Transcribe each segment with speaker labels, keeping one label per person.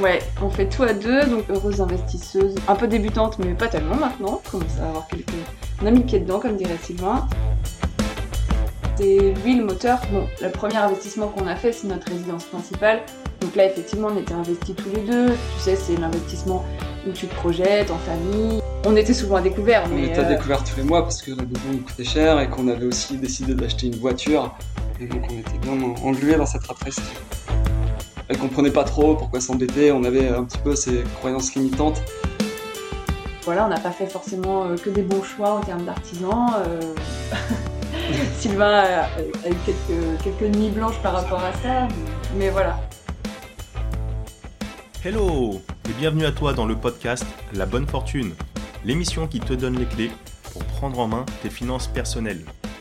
Speaker 1: Ouais, on fait tout à deux, donc heureuse investisseuse, un peu débutante, mais pas tellement maintenant. Commence à avoir quelques... On a mis le pied dedans, comme dirait Sylvain. C'est lui le moteur. Bon, le premier investissement qu'on a fait, c'est notre résidence principale. Donc là, effectivement, on était investis tous les deux. Tu sais, c'est l'investissement où tu te projettes en famille. On était souvent à découvert.
Speaker 2: On était à euh, découvert tous les mois parce que la maison coûtait cher et qu'on avait aussi décidé d'acheter une voiture. Et donc on était bien englués dans cette race. Elle comprenait pas trop pourquoi s'embêter, on avait un petit peu ces croyances limitantes.
Speaker 1: Voilà, on n'a pas fait forcément euh, que des bons choix en termes d'artisans. Euh. Sylvain a, eu quelques, quelques nuits blanches par rapport à ça, mais voilà.
Speaker 3: Hello et bienvenue à toi dans le podcast La Bonne Fortune, l'émission qui te donne les clés pour prendre en main tes finances personnelles.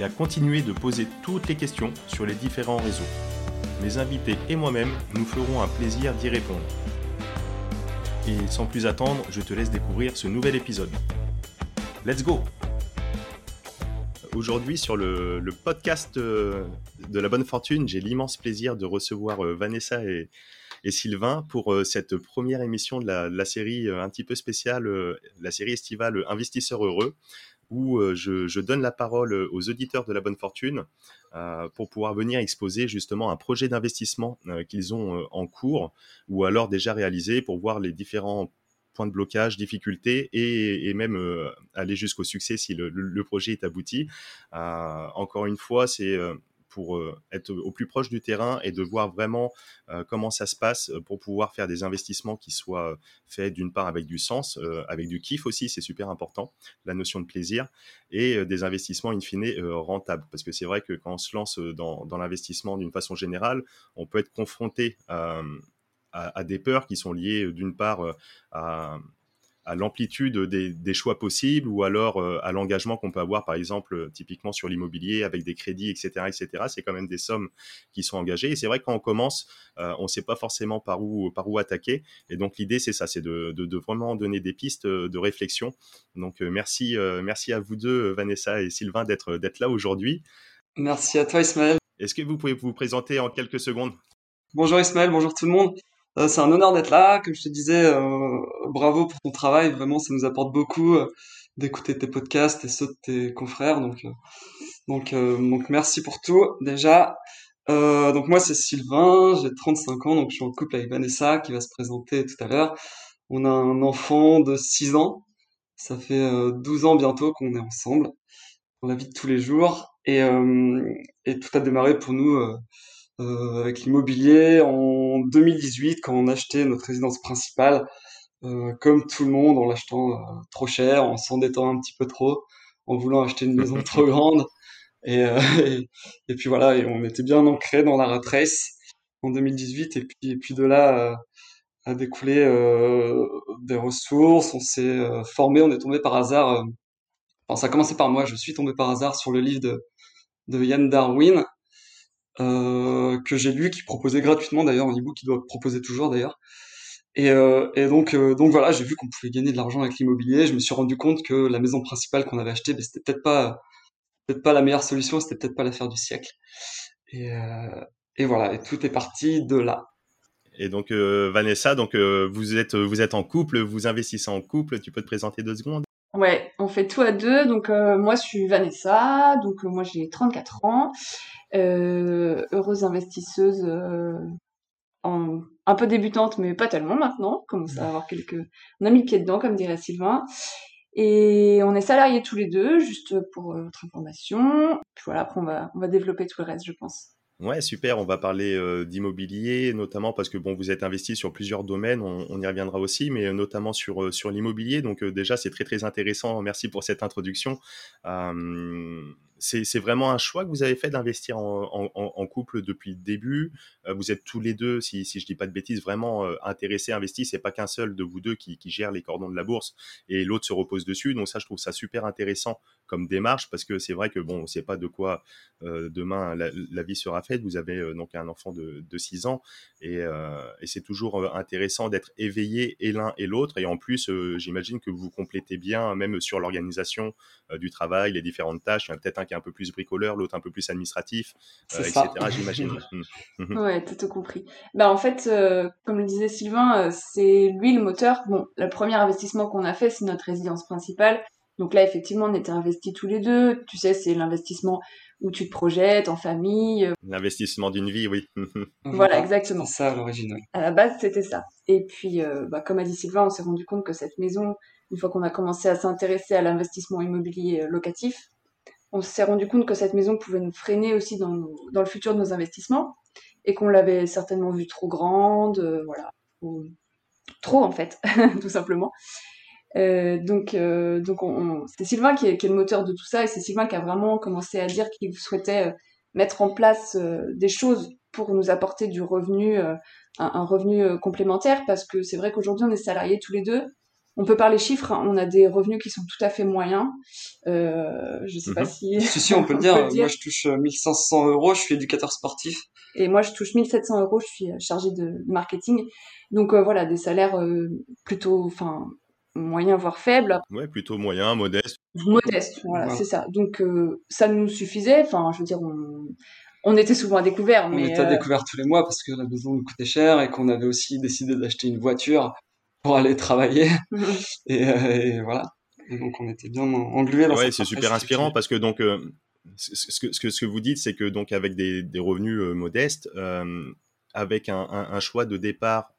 Speaker 3: et à continuer de poser toutes les questions sur les différents réseaux. Mes invités et moi-même nous ferons un plaisir d'y répondre. Et sans plus attendre, je te laisse découvrir ce nouvel épisode. Let's go Aujourd'hui sur le, podcast euh, de la bonne fortune, j'ai l'immense plaisir de recevoir euh, Vanessa et, Sylvain pour euh, cette première émission de la, série un petit peu spéciale, la série estivale Investisseurs heureux, où je, donne la parole aux auditeurs de la bonne fortune pour pouvoir venir exposer justement un projet d'investissement qu'ils ont en cours ou alors déjà réalisé pour voir les différents points de blocage, difficultés et, même euh, aller jusqu'au succès si le, projet est abouti. Euh, encore une fois, c'est euh, pour être au plus proche du terrain et de voir vraiment comment ça se passe pour pouvoir faire des investissements qui soient faits d'une part avec du sens, avec du kiff aussi, c'est super important, la notion de plaisir, et des investissements in fine rentables. Parce que c'est vrai que quand on se lance dans, dans l'investissement d'une façon générale, on peut être confronté à, des peurs qui sont liées euh, d'une part euh, à, l'amplitude des, choix possibles ou alors euh, à l'engagement qu'on peut avoir, par exemple, typiquement sur l'immobilier avec des crédits, etc., etc. C'est quand même des sommes qui sont engagées. Et c'est vrai que quand on commence, on ne sait pas forcément par où, par où attaquer. Et donc l'idée, c'est ça, c'est de, de, vraiment donner des pistes de réflexion. Donc merci, merci à vous deux, Vanessa et Sylvain, d'être d'être là aujourd'hui.
Speaker 2: Merci à toi, Ismaël.
Speaker 3: Est-ce que vous pouvez vous présenter en quelques secondes?
Speaker 2: Bonjour Ismaël, bonjour tout le monde. Euh, c'est un honneur d'être là. Comme je te disais, euh, bravo pour ton travail. Vraiment, ça nous apporte beaucoup euh, d'écouter tes podcasts et ceux de tes confrères. Donc, donc, donc merci pour tout. Déjà, donc moi c'est Sylvain, j'ai 35 ans, donc je suis en couple avec Vanessa qui va se présenter tout à l'heure. On a un enfant de 6 ans. Ça fait 12 ans bientôt qu'on est ensemble dans la vie de tous les jours. Et, et tout a démarré pour nous euh, avec l'immobilier en 2018 quand on achetait notre résidence principale, euh, comme tout le monde en l'achetant euh, trop cher, en s'endettant un petit peu trop, en voulant acheter une maison trop grande. Et, et, puis voilà, et on était bien ancré dans la rat race en 2018 et puis, et puis de là a découlé des ressources, on s'est formé, on est tombé par hasard, enfin ça a commencé par moi, je suis tombé par hasard sur le livre de, de Yann Darwin, euh, que j'ai lu, qui proposait gratuitement d'ailleurs, un ebook qui doit proposer toujours d'ailleurs. Et, euh, et donc, euh, donc voilà, j'ai vu qu'on pouvait gagner de l'argent avec l'immobilier. Je me suis rendu compte que la maison principale qu'on avait achetée, ben, c'était peut-être pas, peut-être pas la meilleure solution, c'était peut-être pas l'affaire du siècle. Et, et voilà, et tout est parti de là.
Speaker 3: Et donc Vanessa, donc vous êtes vous êtes en couple, vous investissez en couple. Tu peux te présenter deux secondes
Speaker 1: Ouais, on fait tout à deux. Donc moi je suis Vanessa, donc moi j'ai 34 ans euh, heureuse investisseuse euh, en, un peu débutante, mais pas tellement maintenant. Commence à avoir quelques. On a mis le pied dedans, comme dirait Sylvain. Et on est salariés tous les deux, juste pour euh, votre information. Puis voilà, après on va, on va développer tout le reste, je pense.
Speaker 3: Ouais, super. On va parler euh, d'immobilier, notamment parce que bon, vous êtes investi sur plusieurs domaines. On, y reviendra aussi, mais notamment sur sur l'immobilier. Donc déjà, c'est très très intéressant. Merci pour cette introduction. C'est vraiment un choix que vous avez fait d'investir en, couple depuis le début? Euh, vous êtes tous les deux, si, si je dis pas de bêtises, vraiment euh, intéressés, investis. C'est pas qu'un seul de vous deux qui, gère les cordons de la bourse et l'autre se repose dessus. Donc ça, je trouve ça super intéressant comme démarche parce que c'est vrai que bon, on sait pas de quoi euh, demain la, vie sera faite. Vous avez donc un enfant de, de 6 ans et, c'est toujours intéressant d'être éveillé et l'un et l'autre. Et en plus, j'imagine que vous vous complétez bien, même sur l'organisation du travail, les différentes tâches. Il y a peut-être un qui est un peu plus bricoleur, l'autre un peu plus administratif, euh, etc. J'imagine.
Speaker 1: Mmh. Mmh. ouais, t'as tout compris. Bah en fait, euh, comme le disait Sylvain, euh, c'est lui le moteur. Bon, le premier investissement qu'on a fait, c'est notre résidence principale. Donc là, effectivement, on était investis tous les deux. Tu sais, c'est l'investissement où tu te projettes en famille.
Speaker 3: L'investissement d'une vie, oui.
Speaker 1: voilà, exactement.
Speaker 2: C'est ça l'origine.
Speaker 1: À la base, c'était ça. Et puis, bah, comme a dit Sylvain, on s'est rendu compte que cette maison, une fois qu'on a commencé à s'intéresser à l'investissement immobilier locatif, on s'est rendu compte que cette maison pouvait nous freiner aussi dans, le futur de nos investissements et qu'on l'avait certainement vue trop grande, euh, voilà, trop en fait, tout simplement. Euh, donc, euh, donc c'est Sylvain qui est, le moteur de tout ça et c'est Sylvain qui a vraiment commencé à dire qu'il souhaitait mettre en place des choses pour nous apporter du revenu, un, revenu complémentaire parce que c'est vrai qu'aujourd'hui on est salariés tous les deux on peut parler chiffres, hein. on a des revenus qui sont tout à fait moyens. Euh, je sais pas mhm. si...
Speaker 2: Si, si, on peut, le, dire. Moi, je touche 1500 euh, euros, je suis éducateur sportif.
Speaker 1: Et moi, je touche 1700 euros, je suis euh, chargée de marketing. Donc euh, voilà, des salaires plutôt, enfin, moyens voire faibles.
Speaker 3: Ouais, plutôt moyens, modestes.
Speaker 1: Modestes, voilà, c'est ça. Donc ça nous suffisait. Enfin, je veux dire, on, était souvent à découvert.
Speaker 2: On était à découvert tous les mois parce que la maison nous coûtait cher et qu'on avait aussi décidé d'acheter une voiture pour aller travailler. et, euh, et, voilà. Et donc on était bien englués dans
Speaker 3: ouais, c'est super inspirant parce que donc euh, ce, que, ce, que, ce que vous dites, c'est que donc avec des, des revenus euh, modestes, avec un, un, un, choix de départ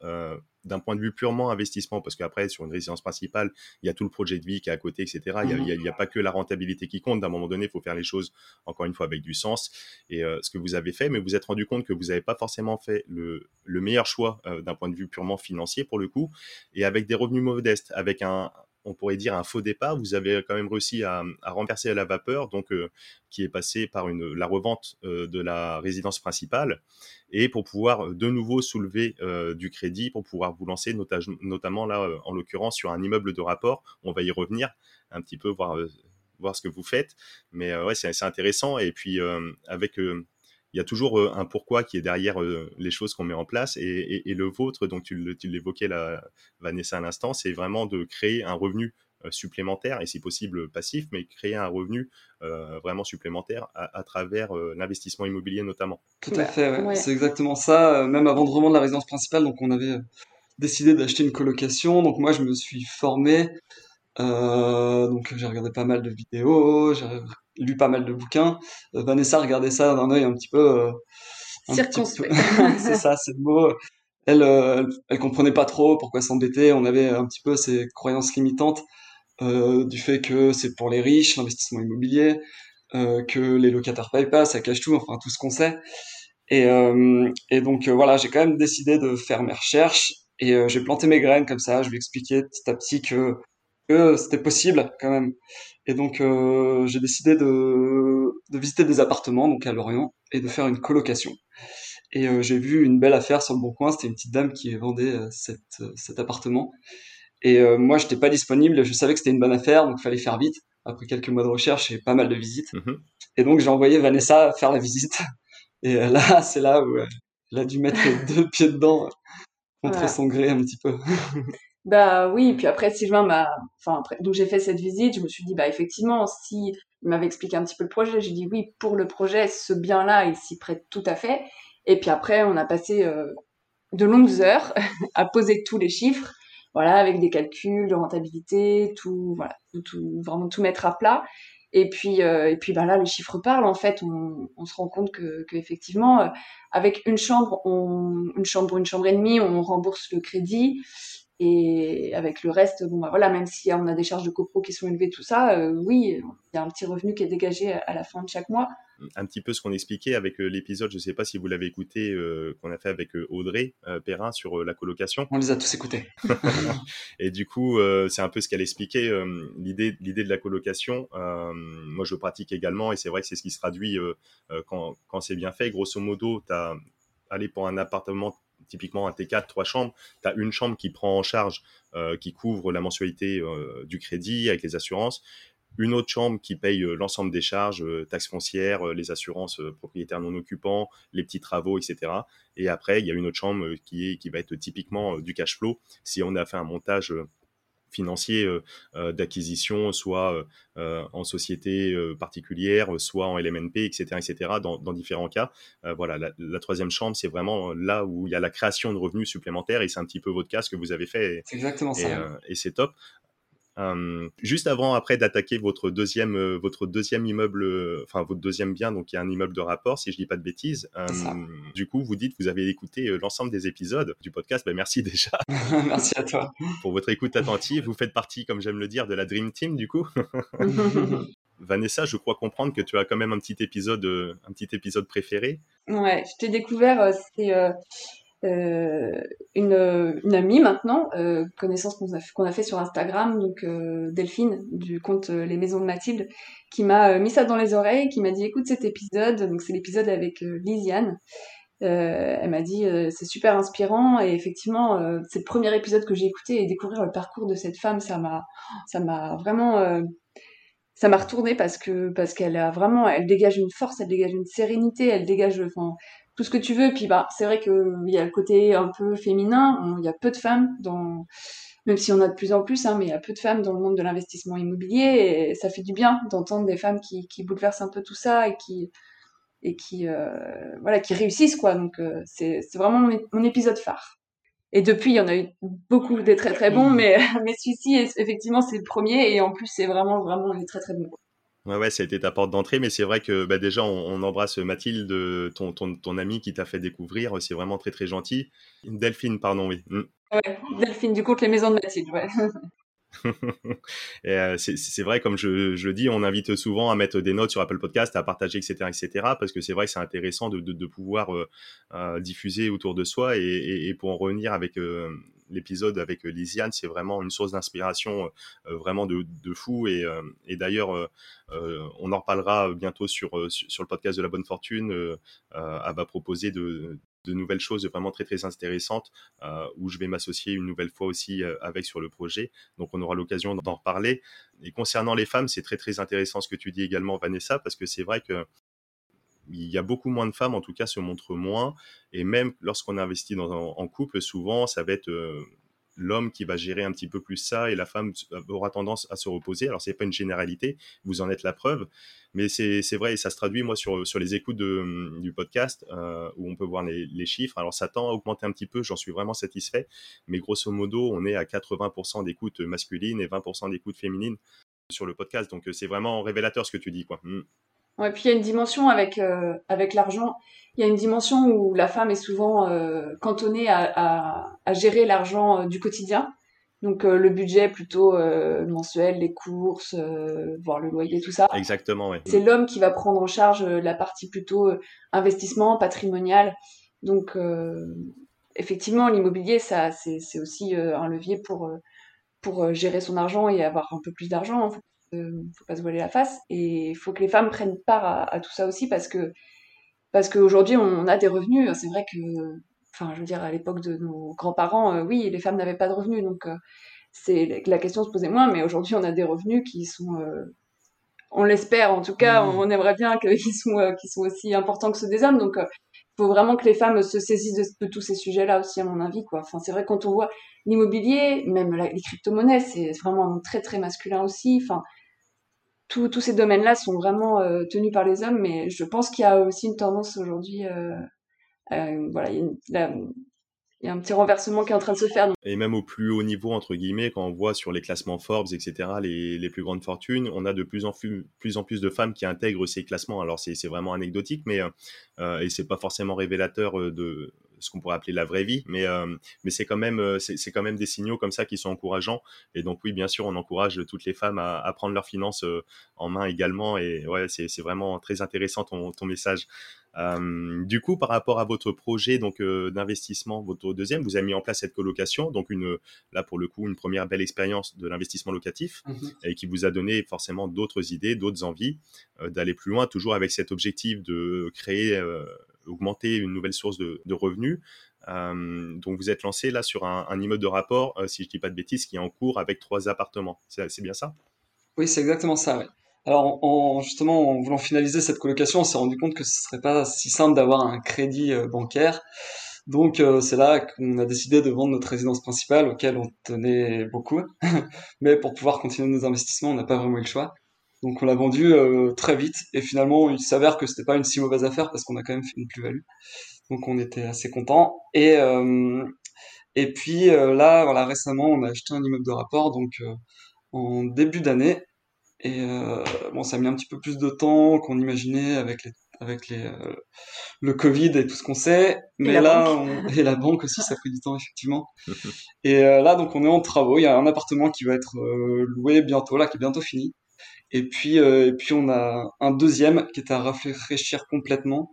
Speaker 3: d'un point de vue purement investissement, parce qu'après, sur une résidence principale, il y a tout le projet de vie qui est à côté, etc. Il n'y a, a, pas que la rentabilité qui compte. D'un moment donné, il faut faire les choses, encore une fois, avec du sens. Et euh, ce que vous avez fait, mais vous vous êtes rendu compte que vous n'avez pas forcément fait le, le meilleur choix euh, d'un point de vue purement financier, pour le coup, et avec des revenus modestes, avec un, on pourrait dire un faux départ. Vous avez quand même réussi à, à renverser la vapeur, donc euh, qui est passé par la revente euh, de la résidence principale, et pour pouvoir euh, de nouveau soulever du crédit pour pouvoir vous lancer, notamment là en l'occurrence sur un immeuble de rapport. On va y revenir un petit peu voir voir ce que vous faites, mais ouais c'est intéressant. Et puis avec il y a toujours euh, un pourquoi qui est derrière euh, les choses qu'on met en place. Et, le vôtre, donc tu l'évoquais, Vanessa, à l'instant, c'est vraiment de créer un revenu euh, supplémentaire et si possible passif, mais créer un revenu vraiment supplémentaire à, travers l'investissement immobilier notamment.
Speaker 2: Tout à fait, c'est exactement ça. Même avant de revendre la résidence principale, donc on avait décidé d'acheter une colocation. Donc moi, je me suis formé. Donc j'ai regardé pas mal de vidéos, j'ai lu pas mal de bouquins. Euh, Vanessa regardait ça d'un œil un petit peu. Euh,
Speaker 1: Circonspect.
Speaker 2: c'est ça, c'est le mot. Elle, euh, elle, comprenait pas trop pourquoi s'embêter. On avait un petit peu ces croyances limitantes du fait que c'est pour les riches, l'investissement immobilier, que les locataires payent pas, ça cache tout, enfin tout ce qu'on sait. Et, et donc voilà, j'ai quand même décidé de faire mes recherches et j'ai planté mes graines comme ça. Je lui expliquais petit à petit que, que c'était possible quand même. Et donc, euh, j'ai décidé de, de, visiter des appartements, donc à Lorient, et de faire une colocation. Et euh, j'ai vu une belle affaire sur le bon coin. C'était une petite dame qui vendait euh, cette, cet appartement. Et moi, j'étais pas disponible. Je savais que c'était une bonne affaire, donc il fallait faire vite. Après quelques mois de recherche et pas mal de visites. Mmh et donc, j'ai envoyé Vanessa faire la visite. Et là, c'est là où elle a dû mettre deux pieds dedans contre son gré un petit peu.
Speaker 1: Bah oui, puis après Sylvain m'a, enfin après, donc j'ai fait cette visite, je me suis dit bah effectivement, si il m'avait expliqué un petit peu le projet, j'ai dit oui pour le projet, ce bien-là, il s'y prête tout à fait. Et puis après, on a passé euh, de longues heures à poser tous les chiffres, voilà, avec des calculs de rentabilité, tout, voilà, tout, vraiment tout mettre à plat. Et puis, euh, et puis bah là, les chiffres parlent. En fait, on, se rend compte que, que effectivement, euh, avec une chambre, on, une chambre, une chambre et demie, on rembourse le crédit. Et avec le reste, bon, bah, voilà, même si on a des charges de copro qui sont élevées, tout ça, euh, oui, il y a un petit revenu qui est dégagé à la fin de chaque mois.
Speaker 3: Un petit peu ce qu'on expliquait avec euh, l'épisode, je ne sais pas si vous l'avez écouté, euh, qu'on a fait avec Audrey Perrin sur la colocation.
Speaker 2: On les a tous écoutés.
Speaker 3: et du coup, c'est un peu ce qu'elle expliquait, l'idée, l'idée de la colocation. moi, je pratique également, et c'est vrai que c'est ce qui se traduit quand, quand c'est bien fait. Grosso modo, tu as allé pour un appartement typiquement un T4, trois chambres, tu as une chambre qui prend en charge, euh, qui couvre la mensualité euh, du crédit avec les assurances, une autre chambre qui paye euh, l'ensemble des charges, taxes foncières, les assurances propriétaires non occupants, les petits travaux, etc. Et après, il y a une autre chambre qui, qui va être typiquement du cash flow. Si on a fait un montage financiers euh, euh, d'acquisition, soit euh, en société particulière, soit en LMNP, etc., etc., dans, dans différents cas. voilà, la, troisième chambre, c'est vraiment là où il y a la création de revenus supplémentaires et c'est un petit peu votre cas ce que vous avez fait.
Speaker 2: C'est exactement ça.
Speaker 3: et c'est top. Euh, juste avant, après, d'attaquer votre deuxième, euh, votre deuxième immeuble, euh, enfin votre deuxième bien, donc il y a un immeuble de rapport, si je dis pas de bêtises. du coup, vous dites que vous avez écouté l'ensemble des épisodes du podcast. Ben, merci déjà.
Speaker 2: merci à toi
Speaker 3: pour votre écoute attentive. Vous faites partie, comme j'aime le dire, de la Dream Team, du coup. Vanessa, je crois comprendre que tu as quand même un petit épisode, un petit épisode préféré.
Speaker 1: Ouais, je t'ai découvert, c'est une, une, amie maintenant, euh, connaissance qu'on a, fait sur Instagram, donc euh, Delphine du compte Les Maisons de Mathilde, qui m'a mis ça dans les oreilles, qui m'a dit écoute cet épisode, donc c'est l'épisode avec Lisiane. elle m'a dit c'est super inspirant et effectivement c'est le premier épisode que j'ai écouté et découvrir le parcours de cette femme ça m'a ça m'a vraiment ça m'a retourné parce que parce qu'elle a vraiment elle dégage une force elle dégage une sérénité elle dégage enfin tout ce que tu veux. Puis bah, c'est vrai qu'il y a le côté un peu féminin. Il y a peu de femmes dans, même si on a de plus en plus, hein, mais il y a peu de femmes dans le monde de l'investissement immobilier. Et ça fait du bien d'entendre des femmes qui, qui bouleversent un peu tout ça et qui et qui euh, voilà qui réussissent quoi. Donc euh, c'est c'est vraiment mon, épisode phare. Et depuis, il y en a eu beaucoup des très très bons, mais mais celui-ci effectivement c'est le premier et en plus c'est vraiment vraiment très très bon.
Speaker 3: Ouais, ouais, ça a été ta porte d'entrée, mais c'est vrai que bah, déjà, on, embrasse Mathilde, ton, ton, ton amie qui t'a fait découvrir. C'est vraiment très, très gentil. Delphine, pardon, oui.
Speaker 1: Mm. Ouais, Delphine, du coup, les maisons de Mathilde, ouais.
Speaker 3: Euh, c'est vrai, comme je, je, le dis, on invite souvent à mettre des notes sur Apple Podcast, à partager, etc., etc., parce que c'est vrai que c'est intéressant de, de, de pouvoir euh, euh, diffuser autour de soi. Et, et, et, pour en revenir avec l'épisode avec Lisiane, c'est vraiment une source d'inspiration vraiment de, fou. Et, d'ailleurs, on en reparlera bientôt sur, sur, le podcast de la bonne fortune. elle va proposer de, nouvelles choses vraiment très très intéressantes euh, où je vais m'associer une nouvelle fois aussi euh, avec sur le projet. Donc on aura l'occasion d'en reparler. Et concernant les femmes, c'est très très intéressant ce que tu dis également Vanessa parce que c'est vrai que il y a beaucoup moins de femmes, en tout cas, se montrent moins. Et même lorsqu'on investit dans, en, couple, souvent, ça va être euh, l'homme qui va gérer un petit peu plus ça et la femme aura tendance à se reposer. Alors, c'est pas une généralité, vous en êtes la preuve, mais c'est vrai et ça se traduit, moi, sur, sur les écoutes de, du podcast euh, où on peut voir les, les, chiffres. Alors, ça tend à augmenter un petit peu, j'en suis vraiment satisfait, mais grosso modo, on est à 80% d'écoute masculine et 20% d'écoute féminine sur le podcast. Donc, c'est vraiment révélateur ce que tu dis, quoi. Mmh.
Speaker 1: Ouais, puis il y a une dimension avec euh, avec l'argent. Il y a une dimension où la femme est souvent euh, cantonnée à, à, à gérer l'argent euh, du quotidien. Donc le budget plutôt mensuel, les courses, voir le loyer, tout ça.
Speaker 3: Exactement, oui.
Speaker 1: C'est l'homme qui va prendre en charge la partie plutôt investissement, patrimonial. Donc effectivement, l'immobilier, ça, c'est aussi un levier pour pour gérer son argent et avoir un peu plus d'argent ne faut pas se voiler la face. Et il faut que les femmes prennent part à, tout ça aussi parce que parce qu'aujourd'hui on a des revenus. C'est vrai que, enfin, je veux dire, à l'époque de nos grands-parents, euh, oui, les femmes n'avaient pas de revenus, donc euh, c'est la question se posait moins. Mais aujourd'hui, on a des revenus qui sont, euh, on l'espère en tout cas, mmh. on, aimerait bien qu'ils sont, qui sont aussi importants que ceux des hommes. Donc il faut vraiment que les femmes se saisissent de, tous ces sujets-là aussi, à mon avis. Quoi. Enfin, c'est vrai quand on voit l'immobilier, même les crypto-monnaies, c'est vraiment très très masculin aussi. Enfin, tous ces domaines-là sont vraiment euh, tenus par les hommes, mais je pense qu'il y a aussi une tendance aujourd'hui, euh, voilà, il y, a un petit renversement qui est en train de se faire.
Speaker 3: Et même au plus haut niveau, entre guillemets, quand on voit sur les classements Forbes, etc., les, les plus grandes fortunes, on a de plus en plus, plus en plus de femmes qui intègrent ces classements. Alors c'est vraiment anecdotique, mais euh, et c'est pas forcément révélateur de ce qu'on pourrait appeler la vraie vie, mais mais c'est quand même c'est quand même des signaux comme ça qui sont encourageants. Et donc oui, bien sûr, on encourage toutes les femmes à, à prendre leurs finances en main également. Et ouais, c'est vraiment très intéressant ton, ton message. Euh, du coup, par rapport à votre projet donc euh, d'investissement, votre deuxième, vous avez mis en place cette colocation, donc une là pour le coup une première belle expérience de l'investissement locatif
Speaker 2: Mhm.
Speaker 3: et qui vous a donné forcément d'autres idées, d'autres envies euh, d'aller plus loin, toujours avec cet objectif de créer, euh, augmenter une nouvelle source de, revenus. Euh, donc vous êtes lancé là sur un, immeuble de rapport, euh, si je dis pas de bêtises, qui est en cours avec trois appartements. C'est bien ça?
Speaker 2: Oui, c'est exactement ça. Alors, en, justement, en voulant finaliser cette colocation, on s'est rendu compte que ce serait pas si simple d'avoir un crédit euh, bancaire. Donc, c'est là qu'on a décidé de vendre notre résidence principale, auquel on tenait beaucoup. Mais pour pouvoir continuer nos investissements, on n'a pas vraiment eu le choix. Donc, on l'a vendu euh, très vite. Et finalement, il s'avère que c'était pas une si mauvaise affaire parce qu'on a quand même fait une plus-value. Donc, on était assez contents. Et, euh, et puis euh, là, voilà, récemment, on a acheté un immeuble de rapport, donc euh, en début d'année. Et euh, bon, ça a mis un petit peu plus de temps qu'on imaginait avec les, avec les, euh, le Covid et tout ce qu'on sait. Mais
Speaker 1: la
Speaker 2: là, on- et la banque aussi, ça pris du temps, effectivement. Et euh, là, donc, on est en travaux. Il y a un appartement qui va être euh, loué bientôt, là, qui est bientôt fini. Et puis, euh, et puis, on a un deuxième qui est à rafraîchir complètement.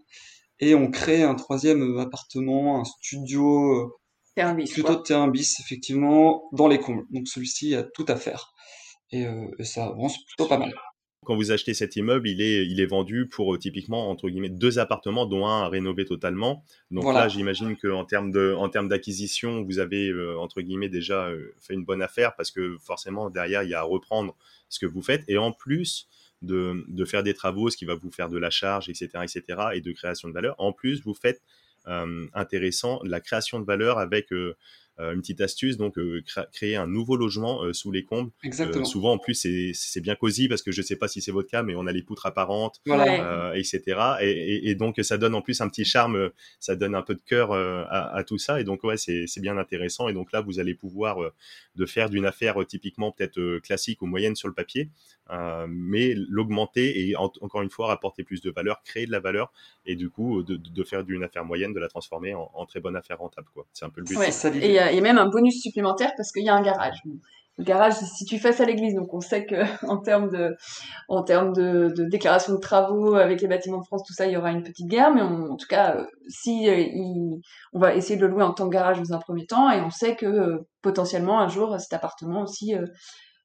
Speaker 2: Et on crée un troisième appartement, un studio, euh,
Speaker 1: un bis,
Speaker 2: plutôt de terrain bis, effectivement, dans les combles. Donc celui-ci a tout à faire. Et, euh, et ça avance plutôt pas mal.
Speaker 3: Quand vous achetez cet immeuble, il est, il est vendu pour euh, typiquement entre guillemets deux appartements, dont un à rénover totalement. Donc
Speaker 2: Voilà.
Speaker 3: là, j'imagine qu'en termes de, en termes d'acquisition, vous avez euh, entre guillemets déjà euh, fait une bonne affaire parce que forcément derrière il y a à reprendre ce que vous faites et en plus de, de faire des travaux, ce qui va vous faire de la charge, etc., etc., et de création de valeur. En plus, vous faites euh, intéressant la création de valeur avec euh, une petite astuce, donc euh, cré- créer un nouveau logement euh, sous les combles. Euh,
Speaker 2: Exactement.
Speaker 3: souvent, en plus, c'est- c'est bien cosy parce que je sais pas si c'est votre cas, mais on a les poutres apparentes,
Speaker 2: Voilà.
Speaker 3: Euh, etc. Et, et- et donc, ça donne en plus un petit charme, euh, ça donne un peu de cœur euh, à, à tout ça. Et donc, ouais, c'est c'est bien intéressant. Et donc là, vous allez pouvoir euh, de faire d'une affaire euh, typiquement peut-être euh, classique ou moyenne sur le papier, euh, mais l'augmenter et en- encore une fois rapporter plus de valeur, créer de la valeur, et du coup, de, de faire d'une affaire moyenne, de la transformer en, en très bonne affaire rentable. quoi. C'est un peu le but.
Speaker 1: Ouais.
Speaker 2: C'est ça
Speaker 1: Et il y, a il y a même un bonus supplémentaire parce qu'il y a un garage. Le garage se situe face à l'église, donc on sait que en termes de, en termes de, de déclaration de travaux avec les bâtiments de France, tout ça, il y aura une petite guerre. Mais on- en tout cas, euh, si euh, il- on va essayer de le louer en tant que garage dans un premier temps, et on sait que potentiellement un jour cet appartement aussi,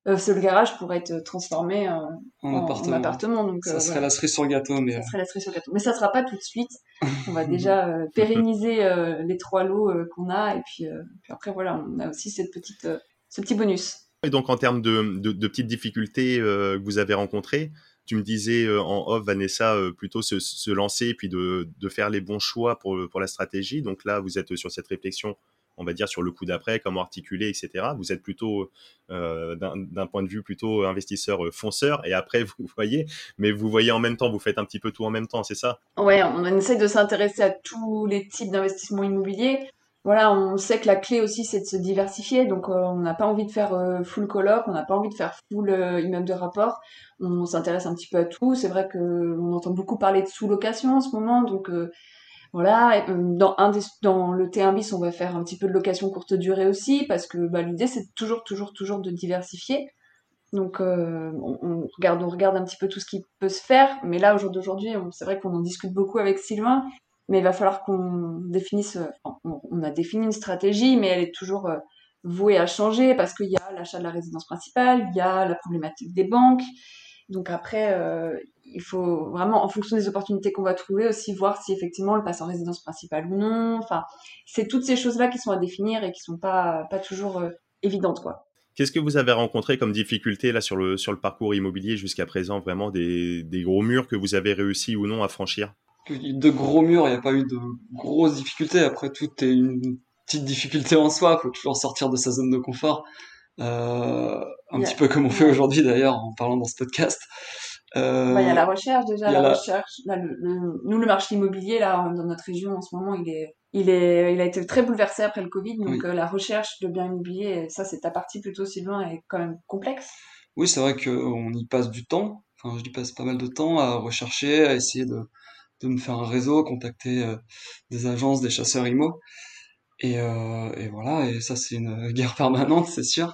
Speaker 1: euh, euh, garage pourrait être transformé euh,
Speaker 2: En
Speaker 1: en,
Speaker 2: appartement.
Speaker 1: en appartement. Donc
Speaker 2: Ça
Speaker 1: euh,
Speaker 2: serait la cerise sur le gâteau, mais
Speaker 1: ça serait la cerise sur le gâteau. Mais ça sera pas tout de suite. On va déjà euh, pérenniser euh, les trois lots euh, qu'on a et puis, euh, puis après voilà, on a aussi cette petite, euh, ce petit bonus.
Speaker 3: Et donc, en termes de, de, de petites difficultés euh, que vous avez rencontrées, tu me disais euh, en off, Vanessa, euh, plutôt se, se lancer et puis de, de faire les bons choix pour, pour la stratégie. Donc là, vous êtes sur cette réflexion, on va dire, sur le coup d'après, comment articuler, etc. Vous êtes plutôt, euh, d'un point de vue plutôt investisseur euh, fonceur, et après, vous voyez, mais vous voyez en même temps, vous faites un petit peu tout en même temps, c'est ça?
Speaker 1: Ouais, on essaie de s'intéresser à tous les types d'investissements immobiliers. Voilà, on sait que la clé aussi c'est de se diversifier, donc euh, on n'a pas envie de faire full coloc, on n'a pas envie de faire full immeuble de rapport. On s'intéresse un petit peu à tout. C'est vrai que on entend beaucoup parler de sous-location en ce moment, donc voilà. Euh, Dans le T1 bis, on va faire un petit peu de location courte durée aussi, parce que bah, l'idée c'est toujours, toujours, toujours de diversifier. Donc euh, on, regarde, un petit peu tout ce qui peut se faire, mais là au jour d'aujourd'hui, c'est vrai qu'on en discute beaucoup avec Sylvain, mais il va falloir qu'on définisse. euh, on, a défini une stratégie, mais elle est toujours euh, vouée à changer parce qu'il y a l'achat de la résidence principale, il y a la problématique des banques. Donc après, il faut vraiment, en fonction des opportunités qu'on va trouver, aussi voir si effectivement le passe en résidence principale ou non. Enfin, c'est toutes ces choses-là qui sont à définir et qui sont pas pas toujours euh, évidentes, quoi.
Speaker 3: Qu'est-ce que vous avez rencontré comme difficulté là sur le, sur le parcours immobilier jusqu'à présent Vraiment des, des gros murs que vous avez réussi ou non à franchir?
Speaker 2: De gros murs, il n'y a pas eu de grosses difficultés. Après, tout est une petite difficulté en soi. faut toujours sortir de sa zone de confort. Euh, un
Speaker 1: Il
Speaker 2: petit peu comme on fait aujourd'hui d'ailleurs en parlant dans ce podcast. Euh,
Speaker 1: Bah, il y a la recherche déjà, la,
Speaker 2: la-
Speaker 1: recherche. Là, le, le- nous, le marché immobilier là dans notre région en ce moment, il est, il est, il a été très bouleversé après le Covid. Donc
Speaker 2: Oui.
Speaker 1: euh, la recherche de biens immobiliers, ça c'est ta partie plutôt Sylvain, est quand même complexe.
Speaker 2: Oui, c'est vrai qu'on y passe du temps. Enfin, je y passe pas mal de temps à rechercher, à essayer de, de me faire un réseau, contacter des agences, des chasseurs IMO. Et, et voilà, et ça c'est une guerre permanente, c'est sûr.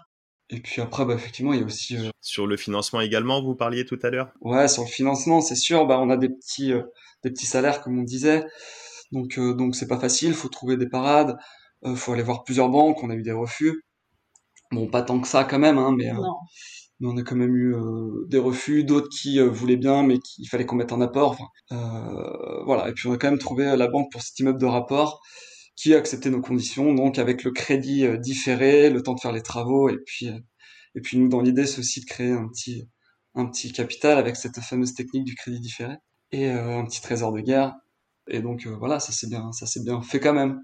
Speaker 2: Et puis après, bah, effectivement, il y a aussi...
Speaker 3: Sur le financement également, vous parliez tout à l'heure?
Speaker 2: Ouais, sur le financement, c'est sûr, bah, on a des petits, des petits salaires, comme on disait. Donc, donc c'est pas facile, faut trouver des parades, faut aller voir plusieurs banques, on a eu des refus. Bon, pas tant que ça quand même, hein, mais, mais on a quand même eu des refus, d'autres qui voulaient bien, mais qu'il fallait qu'on mette un apport. voilà, et puis on a quand même trouvé la banque pour cet immeuble de rapport qui a accepté nos conditions, donc avec le crédit différé, le temps de faire les travaux, et puis et puis nous dans l'idée c'est aussi de créer un petit un petit capital avec cette fameuse technique du crédit différé et un petit trésor de guerre. Et donc voilà, ça s'est bien ça s'est bien fait quand même.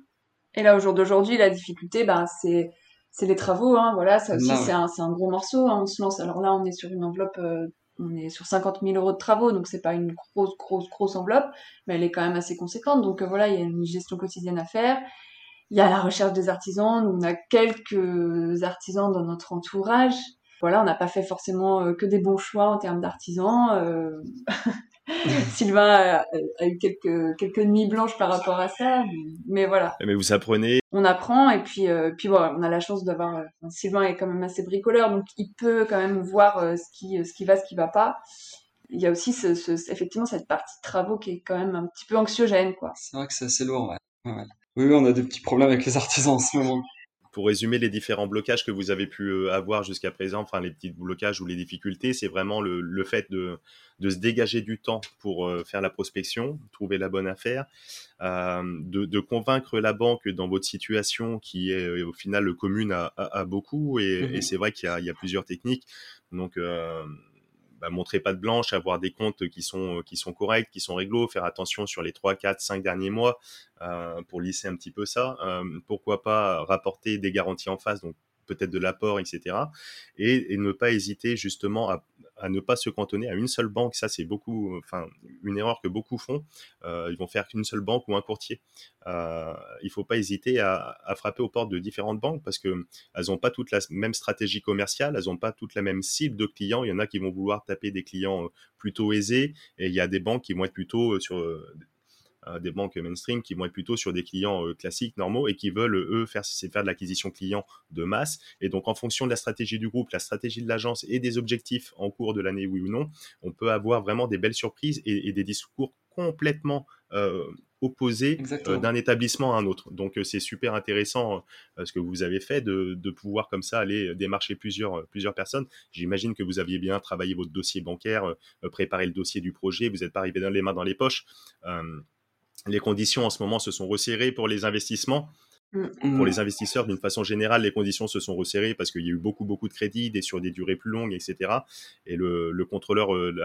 Speaker 1: Et là au jour d'aujourd'hui, la difficulté, ben c'est c'est les travaux, hein, voilà, ça aussi c'est un, un, gros morceau, hein, on se lance. Alors là, on est sur une enveloppe, euh, on est sur 50 000 euros de travaux, donc c'est pas une grosse, grosse, grosse enveloppe, mais elle est quand même assez conséquente. Donc euh, voilà, il y a une gestion quotidienne à faire. Il y a la recherche des artisans, on a quelques artisans dans notre entourage. Voilà, on n'a pas fait forcément euh, que des bons choix en termes d'artisans. Sylvain a, eu quelques, quelques nuits blanches par rapport à ça, mais voilà.
Speaker 3: Mais vous apprenez.
Speaker 1: On apprend et puis, euh, puis voilà, on a la chance d'avoir. Euh, Sylvain est quand même assez bricoleur, donc il peut quand même voir euh, ce, qui, ce qui va, ce qui va pas. Il y a aussi ce, effectivement cette partie de travaux qui est quand même un petit peu anxiogène, quoi.
Speaker 2: C'est vrai que c'est assez lourd, ouais. ouais. Oui, oui, on a des petits problèmes avec les artisans en ce moment
Speaker 3: pour résumer les différents blocages que vous avez pu euh, avoir jusqu'à présent, enfin les petits blocages ou les difficultés, c'est vraiment le, fait de, se dégager du temps pour euh, faire la prospection, trouver la bonne affaire, euh, de, convaincre la banque dans votre situation qui est au final commune à, beaucoup et, mmh c'est vrai qu'il y, a plusieurs techniques. Donc bah, montrer pas de blanche, avoir des comptes qui sont qui sont corrects, qui sont réglo, faire attention sur les 3, 4, 5 derniers mois euh, pour lisser un petit peu ça. Euh, pourquoi pas rapporter des garanties en face, donc peut-être de l'apport, etc. Et, ne pas hésiter justement à, ne pas se cantonner à une seule banque. Ça, c'est beaucoup, enfin, une erreur que beaucoup font. Euh, ils vont faire qu'une seule banque ou un courtier. Euh, il faut pas hésiter à, frapper aux portes de différentes banques parce que elles n'ont pas toutes la même stratégie commerciale, elles n'ont pas toutes la même cible de clients. Il y en a qui vont vouloir taper des clients euh, plutôt aisés et il y a des banques qui vont être plutôt sur des banques mainstream qui vont être plutôt sur des clients euh, classiques, normaux, et qui veulent, eux, faire, faire de l'acquisition client de masse. Et donc, en fonction de la stratégie du groupe, la stratégie de l'agence et des objectifs en cours de l'année, oui ou non, on peut avoir vraiment des belles surprises et, des discours complètement euh, opposés d'un établissement à un autre. Donc c'est super intéressant ce que vous avez fait de, pouvoir comme ça aller démarcher plusieurs, plusieurs personnes. J'imagine que vous aviez bien travaillé votre dossier bancaire, préparé le dossier du projet, vous n'êtes pas arrivé dans les mains dans les poches les conditions en ce moment se sont resserrées pour les investissements. Mm. Pour les investisseurs, d'une façon générale, les conditions se sont resserrées parce qu'il y a eu beaucoup, beaucoup de crédits, des sur des durées plus longues, etc. Et le, contrôleur, euh,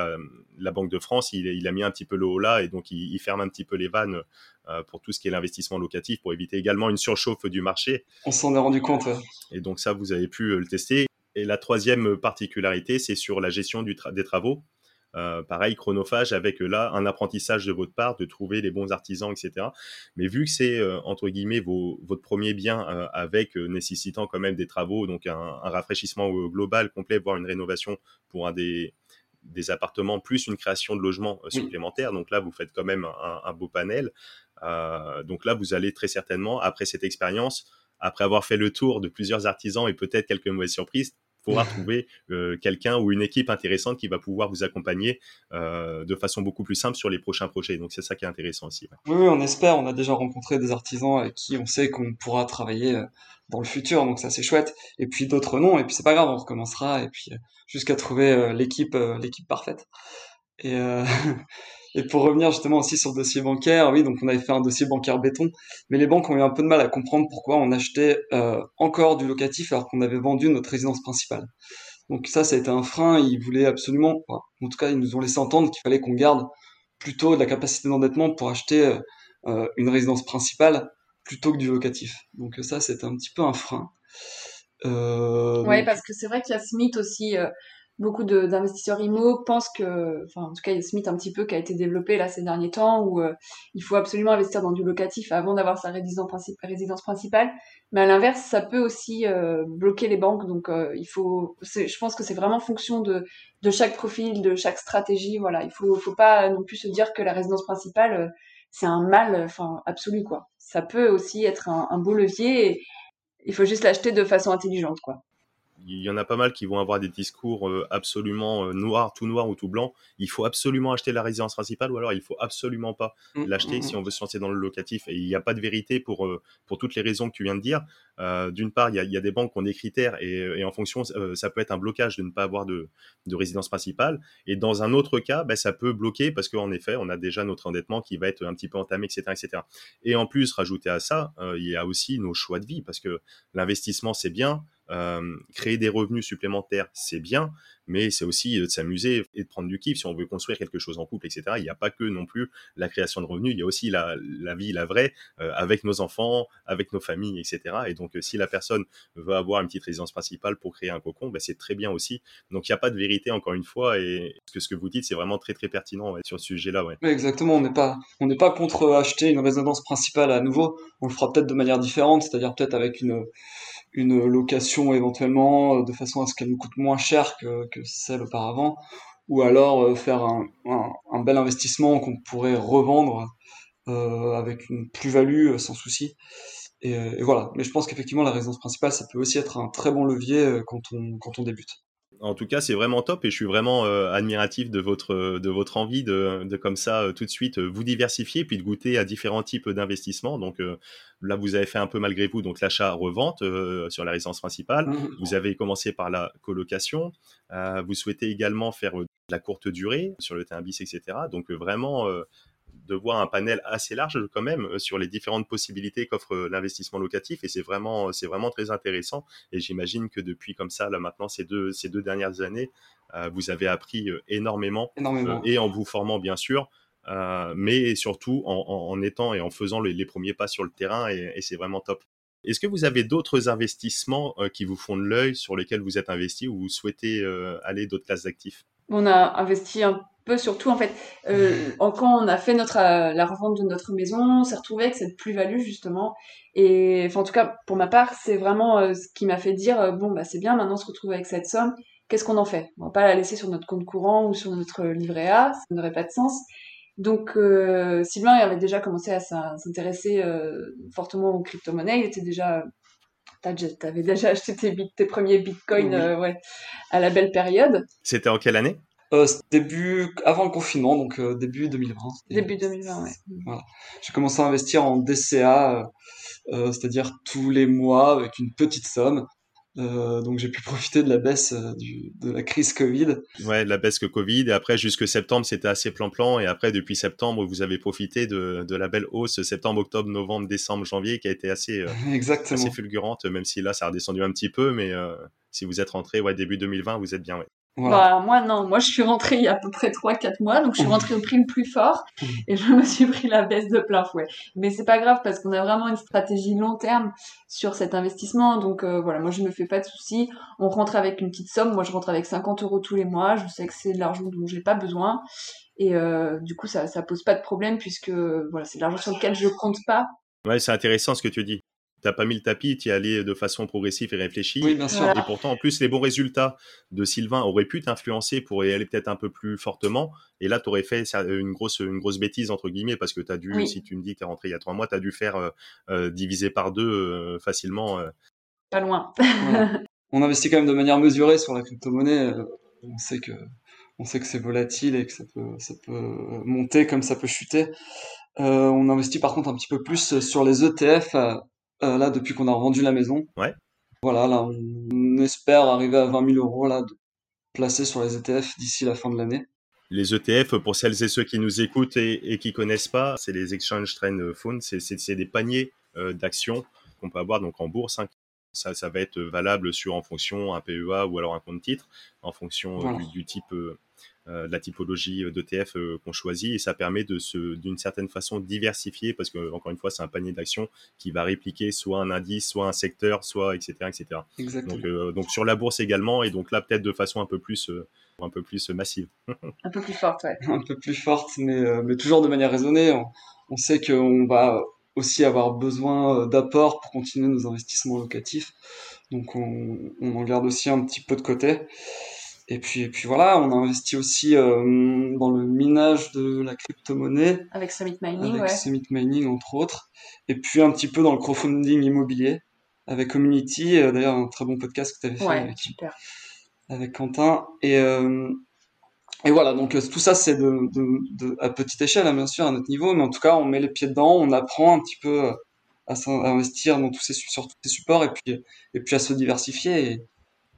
Speaker 3: la, Banque de France, il, a mis un petit peu le haut là et donc il, ferme un petit peu les vannes euh, pour tout ce qui est l'investissement locatif pour éviter également une surchauffe du marché.
Speaker 2: On s'en est rendu compte.
Speaker 3: Et donc ça, vous avez pu euh, le tester. Et la troisième particularité, c'est sur la gestion du des travaux. Euh, pareil, chronophage avec euh, là un apprentissage de votre part, de trouver les bons artisans, etc. Mais vu que c'est euh, entre guillemets votre premier bien avec nécessitant quand même des travaux, donc un, rafraîchissement global complet, voire une rénovation pour un des, des appartements plus une création de logements supplémentaires. Donc là, vous faites quand même un, beau panel. donc là, vous allez très certainement, après cette expérience, après avoir fait le tour de plusieurs artisans et peut-être quelques mauvaises surprises, pouvoir trouver euh, quelqu'un ou une équipe intéressante qui va pouvoir vous accompagner euh, de façon beaucoup plus simple sur les prochains projets. Donc c'est ça qui est intéressant aussi.
Speaker 2: Oui, on espère. On a déjà rencontré des artisans avec qui on sait qu'on pourra travailler euh, dans le futur, donc ça c'est chouette. Et puis d'autres non, et puis c'est pas grave, on recommencera et puis jusqu'à trouver l'équipe l'équipe parfaite. Et Et pour revenir justement aussi sur le dossier bancaire, oui, donc on avait fait un dossier bancaire béton, mais les banques ont eu un peu de mal à comprendre pourquoi on achetait euh, encore du locatif alors qu'on avait vendu notre résidence principale. Donc ça, ça a été un frein. Ils voulaient absolument, en tout cas, ils nous ont laissé entendre qu'il fallait qu'on garde plutôt de la capacité d'endettement pour acheter euh, une résidence principale plutôt que du locatif. Donc ça, c'était un petit peu un frein.
Speaker 1: Euh, oui, parce que c'est vrai qu'il y a ce mythe aussi beaucoup d'investisseurs IMO pensent que, enfin en tout cas il y a ce mythe un petit peu qui a été développé là ces derniers temps où euh, il faut absolument investir dans du locatif avant d'avoir sa résidence, principale. Mais à l'inverse, ça peut aussi euh, bloquer les banques. Donc il faut, je pense que c'est vraiment fonction de, de chaque profil, de chaque stratégie. Voilà, il faut, faut pas non plus se dire que la résidence principale c'est un mal, enfin absolu quoi. Ça peut aussi être un, un beau levier. Et, il faut juste l'acheter de façon intelligente, quoi
Speaker 3: il y en a pas mal qui vont avoir des discours euh, absolument euh, noirs, tout noir ou tout blanc. Il faut absolument acheter la résidence principale ou alors il faut absolument pas mmh, l'acheter mmh, si mmh. on veut se lancer dans le locatif. Et il n'y a pas de vérité pour, euh, pour toutes les raisons que tu viens de dire. D'une part, il y, a, des banques qui ont des critères et, en fonction, ça peut être un blocage de ne pas avoir de, de résidence principale. Et dans un autre cas, ben, ça peut bloquer parce qu'en effet, on a déjà notre endettement qui va être un petit peu entamé, etc. etc. Et en plus, rajouter à ça, il y a aussi nos choix de vie parce que l'investissement, c'est bien. Euh, créer des revenus supplémentaires, c'est bien, mais c'est aussi euh, de s'amuser et de prendre du kiff si on veut construire quelque chose en couple, etc. Il n'y a pas que non plus la création de revenus, il y a aussi la, vie, la vraie, euh, avec nos enfants, avec nos familles, etc. Et donc, si la personne veut avoir une petite résidence principale pour créer un cocon, ben, c'est très bien aussi. Donc, il n'y a pas de vérité, encore une fois, et ce que, ce que vous dites, c'est vraiment très, très pertinent sur ce sujet-là. Ouais.
Speaker 2: exactement, on n'est pas, on n'est pas contre acheter une résidence principale à nouveau, on le fera peut-être de manière différente, c'est-à-dire peut-être avec une une location éventuellement euh, de façon à ce qu'elle nous coûte moins cher que, celle auparavant, ou alors euh, faire un, bel investissement qu'on pourrait revendre euh, avec une plus-value sans souci. Voilà. Mais je pense qu'effectivement la résidence principale, ça peut aussi être un très bon levier quand on débute
Speaker 3: en tout cas, c'est vraiment top et je suis vraiment euh, admiratif de votre, de votre envie de, de comme ça, euh, tout de suite, euh, vous diversifier puis de goûter à différents types d'investissements. Donc là, vous avez fait un peu malgré vous donc l'achat-revente sur la résidence principale. Mmh. Vous avez commencé par la colocation. vous souhaitez également faire de la courte durée sur le terrain bis, etc. Donc vraiment de voir un panel assez large quand même euh, sur les différentes possibilités qu'offre euh, l'investissement locatif et c'est vraiment c'est vraiment très intéressant. Et j'imagine que depuis comme ça là maintenant ces deux ces deux dernières années euh, vous avez appris énormément, et en vous formant bien sûr mais surtout en, étant et en faisant les, premiers pas sur le terrain et, c'est vraiment top. Est-ce que vous avez d'autres investissements qui vous font de l'œil sur lesquels vous êtes investi ou vous souhaitez aller d'autres classes d'actifs?
Speaker 1: On a investi un peu surtout en fait euh, quand on a fait notre euh, la revente de notre maison on s'est retrouvé avec cette plus-value justement. Et enfin en tout cas pour ma part c'est vraiment euh, ce qui m'a fait dire bon bah c'est bien maintenant on se retrouve avec cette somme. Qu'est-ce qu'on en fait? On va pas la laisser sur notre compte courant ou sur notre livret A ça n'aurait pas de sens. Donc Sylvain il avait déjà commencé à s'intéresser fortement aux crypto-monnaies. Il était déjà T'avais déjà acheté tes, tes premiers bitcoins ouais, à la belle période.
Speaker 3: C'était en quelle année?
Speaker 2: Euh, début avant le confinement, donc euh, début 2020.
Speaker 1: Début 2020, ouais.
Speaker 2: Voilà. J'ai commencé à investir en DCA, euh, euh, c'est-à-dire tous les mois avec une petite somme. Euh, donc j'ai pu profiter de la baisse du, de la crise Covid.
Speaker 3: Ouais, la baisse que Covid. Et après, jusque septembre, c'était assez plan-plan. Et après, depuis septembre, vous avez profité de, de la belle hausse septembre, octobre, novembre, décembre, janvier, qui a été assez,
Speaker 2: Exactement.
Speaker 3: assez fulgurante, même si là, ça a redescendu un petit peu. Mais si vous êtes rentré, ouais, début 2020, vous êtes bien, ouais.
Speaker 1: Bah, moi, non. Moi, je suis rentrée il y a à peu près 3-4 mois, donc je suis rentrée au prix le plus fort et je me suis pris la baisse de plein fouet. Mais c'est pas grave parce qu'on a vraiment une stratégie long terme sur cet investissement. Donc, euh, voilà, moi, je me fais pas de soucis. On rentre avec une petite somme. Moi, je rentre avec 50 euros tous les mois. Je sais que c'est de l'argent dont j'ai pas besoin. Et euh, du coup, ça, ça pose pas de problème puisque, voilà, c'est de l'argent sur lequel je compte pas.
Speaker 3: Ouais, c'est intéressant ce que tu dis t'as pas mis le tapis, tu y allais de façon progressive et réfléchie.
Speaker 2: Oui, bien sûr.
Speaker 3: Et pourtant, en plus, les bons résultats de Sylvain auraient pu t'influencer pour y aller peut-être un peu plus fortement. Et là, tu aurais fait une grosse, une grosse bêtise, entre guillemets, parce que tu as dû, si tu me dis que tu es rentré il y a trois mois, tu as dû faire euh, euh, diviser par deux euh, facilement.
Speaker 1: Pas loin.
Speaker 2: On investit quand même de manière mesurée sur la crypto-monnaie. On sait que, on sait que c'est volatile et que ça peut, ça peut monter comme ça peut chuter. on investit par contre un petit peu plus sur les ETF euh, là depuis qu'on a vendu la maison.
Speaker 3: Ouais.
Speaker 2: Voilà, là on espère arriver à 20 000 euros là de placés sur les ETF d'ici la fin de l'année.
Speaker 3: Les ETF, pour celles et ceux qui nous écoutent et, et qui connaissent pas, c'est les Exchange Trend Funds, c'est des paniers euh, d'actions qu'on peut avoir donc en bourse, hein, Ça, ça va être valable sur en fonction un PEA ou alors un compte titre, en fonction du, type euh, de la typologie d'ETF euh, qu'on choisit et ça permet de se, d'une certaine façon, diversifier parce que encore une fois, c'est un panier d'actions qui va répliquer soit un indice, soit un secteur, soit etc. etc. Donc, euh, donc sur la bourse également et donc là peut-être de façon un peu plus un peu plus massive.
Speaker 1: un peu plus forte, ouais.
Speaker 2: Un peu plus forte, mais, mais toujours de manière raisonnée. On, on sait qu'on va aussi avoir besoin d'apports pour continuer nos investissements locatifs. Donc on, on en garde aussi un petit peu de côté. Et puis, et puis voilà, on a investi aussi euh, dans le minage de la crypto-monnaie.
Speaker 1: Avec Summit Mining,
Speaker 2: avec
Speaker 1: ouais.
Speaker 2: Summit Mining, entre autres. Et puis un petit peu dans le crowdfunding immobilier avec Community. Euh, d'ailleurs, un très bon podcast que tu avais fait avec, avec, Quentin. Et, euh, et voilà, donc tout ça, c'est de, de, de, à petite échelle, hein, bien sûr, à notre niveau. Mais en tout cas, on met les pieds dedans, on apprend un petit peu à, à investir dans tous ces, sur tous ces supports et puis, et puis à se diversifier.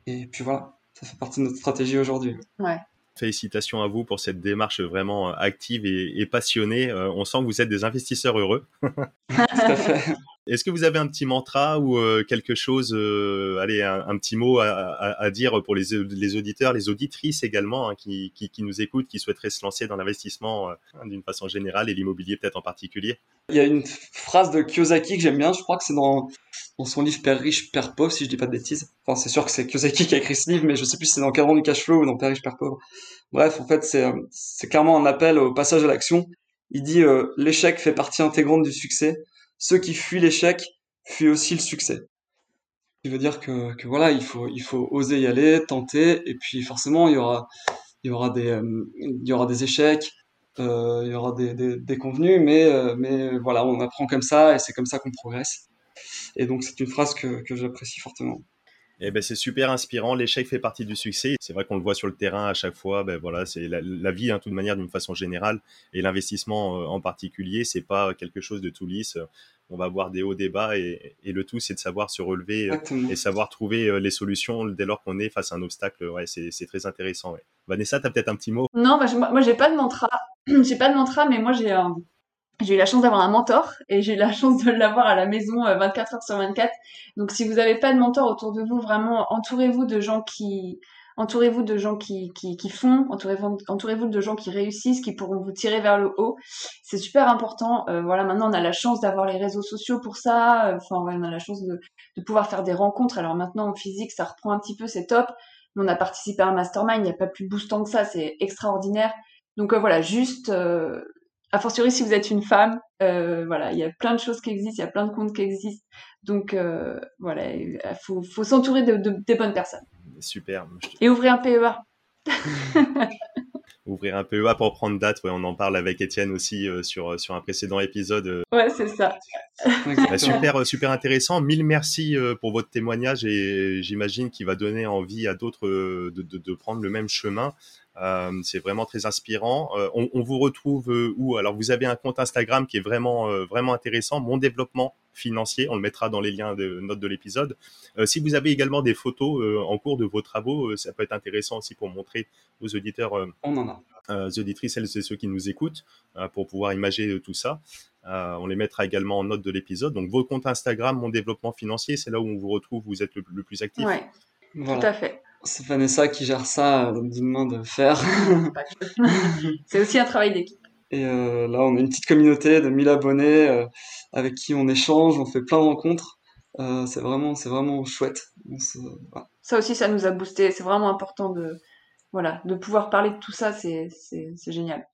Speaker 2: Et, et puis voilà ça fait partie de notre stratégie aujourd'hui.
Speaker 1: Ouais.
Speaker 3: Félicitations à vous pour cette démarche vraiment active et, et passionnée. Euh, on sent que vous êtes des investisseurs heureux.
Speaker 2: Tout à fait.
Speaker 3: Est-ce que vous avez un petit mantra ou euh, quelque chose, euh, allez, un, petit mot à, à, à, dire pour les, les, auditeurs, les auditrices également, hein, qui, qui, qui, nous écoutent, qui souhaiteraient se lancer dans l'investissement euh, d'une façon générale et l'immobilier peut-être en particulier?
Speaker 2: Il y a une phrase de Kiyosaki que j'aime bien, je crois que c'est dans, dans son livre Père riche, Père pauvre, si je dis pas de bêtises. Enfin, c'est sûr que c'est Kiyosaki qui a écrit ce livre, mais je sais plus si c'est dans Cadran du cash flow ou dans Père riche, Père pauvre. Bref, en fait, c'est, c'est clairement un appel au passage à l'action. Il dit l'échec fait partie intégrante du succès ceux qui fuient l'échec fuient aussi le succès. Ce qui veut dire que, que, voilà, il faut, il faut oser y aller, tenter, et puis forcément, il y aura, il y aura, des, euh, il y aura des échecs, euh, il y aura des, des, des convenus, mais, euh, mais voilà, on apprend comme ça, et c'est comme ça qu'on progresse. Et donc, c'est une phrase que, que j'apprécie fortement.
Speaker 3: Eh ben, c'est super inspirant. L'échec fait partie du succès. C'est vrai qu'on le voit sur le terrain à chaque fois. Ben voilà, c'est la, la, vie, hein, toute manière, d'une façon générale, et l'investissement euh, en particulier, c'est pas quelque chose de tout lisse. On va avoir des hauts, des bas, et, et le tout, c'est de savoir se relever euh,
Speaker 2: Exactement.
Speaker 3: et savoir trouver euh, les solutions dès lors qu'on est face à un obstacle. Ouais, c'est très intéressant. Ouais. Vanessa, tu as peut-être un petit mot?
Speaker 1: Non, bah, moi, j'ai pas de mantra. j'ai pas de mantra, mais moi, j'ai un j'ai eu la chance d'avoir un mentor et j'ai eu la chance de l'avoir à la maison 24 heures sur 24. Donc si vous n'avez pas de mentor autour de vous, vraiment entourez-vous de gens qui entourez-vous de gens qui, qui, qui font, entourez-vous entourez de gens qui réussissent, qui pourront vous tirer vers le haut. C'est super important. Euh, voilà, maintenant on a la chance d'avoir les réseaux sociaux pour ça. Enfin, on a la chance de, de pouvoir faire des rencontres. Alors maintenant en physique, ça reprend un petit peu, c'est top. On a participé à un mastermind, il n'y a pas plus boostant que ça, c'est extraordinaire. Donc euh, voilà, juste euh, a fortiori si vous êtes une femme, euh, voilà, il y a plein de choses qui existent, il y a plein de comptes qui existent. Donc euh, voilà, il faut, faut s'entourer de, de, des bonnes personnes.
Speaker 3: Super.
Speaker 1: Et ouvrir un PEA.
Speaker 3: ouvrir un PEA pour prendre date, ouais, on en parle avec Étienne aussi euh, sur, sur un précédent épisode. Euh.
Speaker 1: Ouais, c'est ça.
Speaker 3: bah, super, super intéressant. Mille merci euh, pour votre témoignage et j'imagine qu'il va donner envie à d'autres de, de, de, prendre le même chemin. Euh, c'est vraiment très inspirant. Euh, on, on, vous retrouve euh, où? Alors vous avez un compte Instagram qui est vraiment vraiment intéressant. Mon développement financier, on le mettra dans les liens de notes de l'épisode. si vous avez également des photos en cours de vos travaux, ça peut être intéressant aussi pour montrer aux auditeurs,
Speaker 2: on en a.
Speaker 3: Euh, auditrices, celles et ceux qui nous écoutent, pour pouvoir imager tout ça. on les mettra également en note de l'épisode. Donc vos comptes Instagram, mon développement financier, c'est là où on vous retrouve. Vous êtes le, le plus actif.
Speaker 1: Voilà. tout à fait
Speaker 2: c'est Vanessa qui gère ça d'une main de fer.
Speaker 1: c'est aussi un travail d'équipe.
Speaker 2: Et euh, là, on a une petite communauté de 1000 abonnés euh, avec qui on échange, on fait plein de rencontres. Euh, c'est vraiment, c'est vraiment chouette. Se...
Speaker 1: Ça aussi, ça nous a boosté. C'est vraiment important de, voilà, de pouvoir parler de tout ça. C'est, c'est, c'est génial.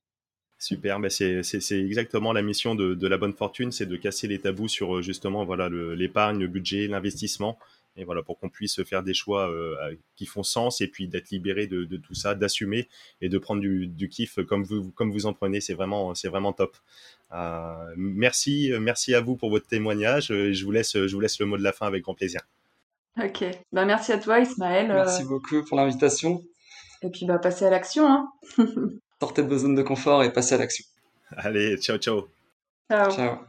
Speaker 3: Super, ben c'est, c'est, c'est exactement la mission de, de la bonne fortune, c'est de casser les tabous sur justement voilà le, l'épargne, le budget, l'investissement et voilà pour qu'on puisse faire des choix euh, qui font sens et puis d'être libéré de, de, tout ça, d'assumer et de prendre du, du, kiff comme vous comme vous en prenez, c'est vraiment c'est vraiment top. Euh, merci merci à vous pour votre témoignage. Je vous laisse je vous laisse le mot de la fin avec grand plaisir.
Speaker 1: Ok, bah merci à toi Ismaël.
Speaker 2: Merci beaucoup pour l'invitation.
Speaker 1: Et puis bah passer à l'action. Hein.
Speaker 2: Sortez de vos zones de confort et passez à l'action.
Speaker 3: Allez, ciao ciao.
Speaker 1: Ciao.
Speaker 2: Ciao.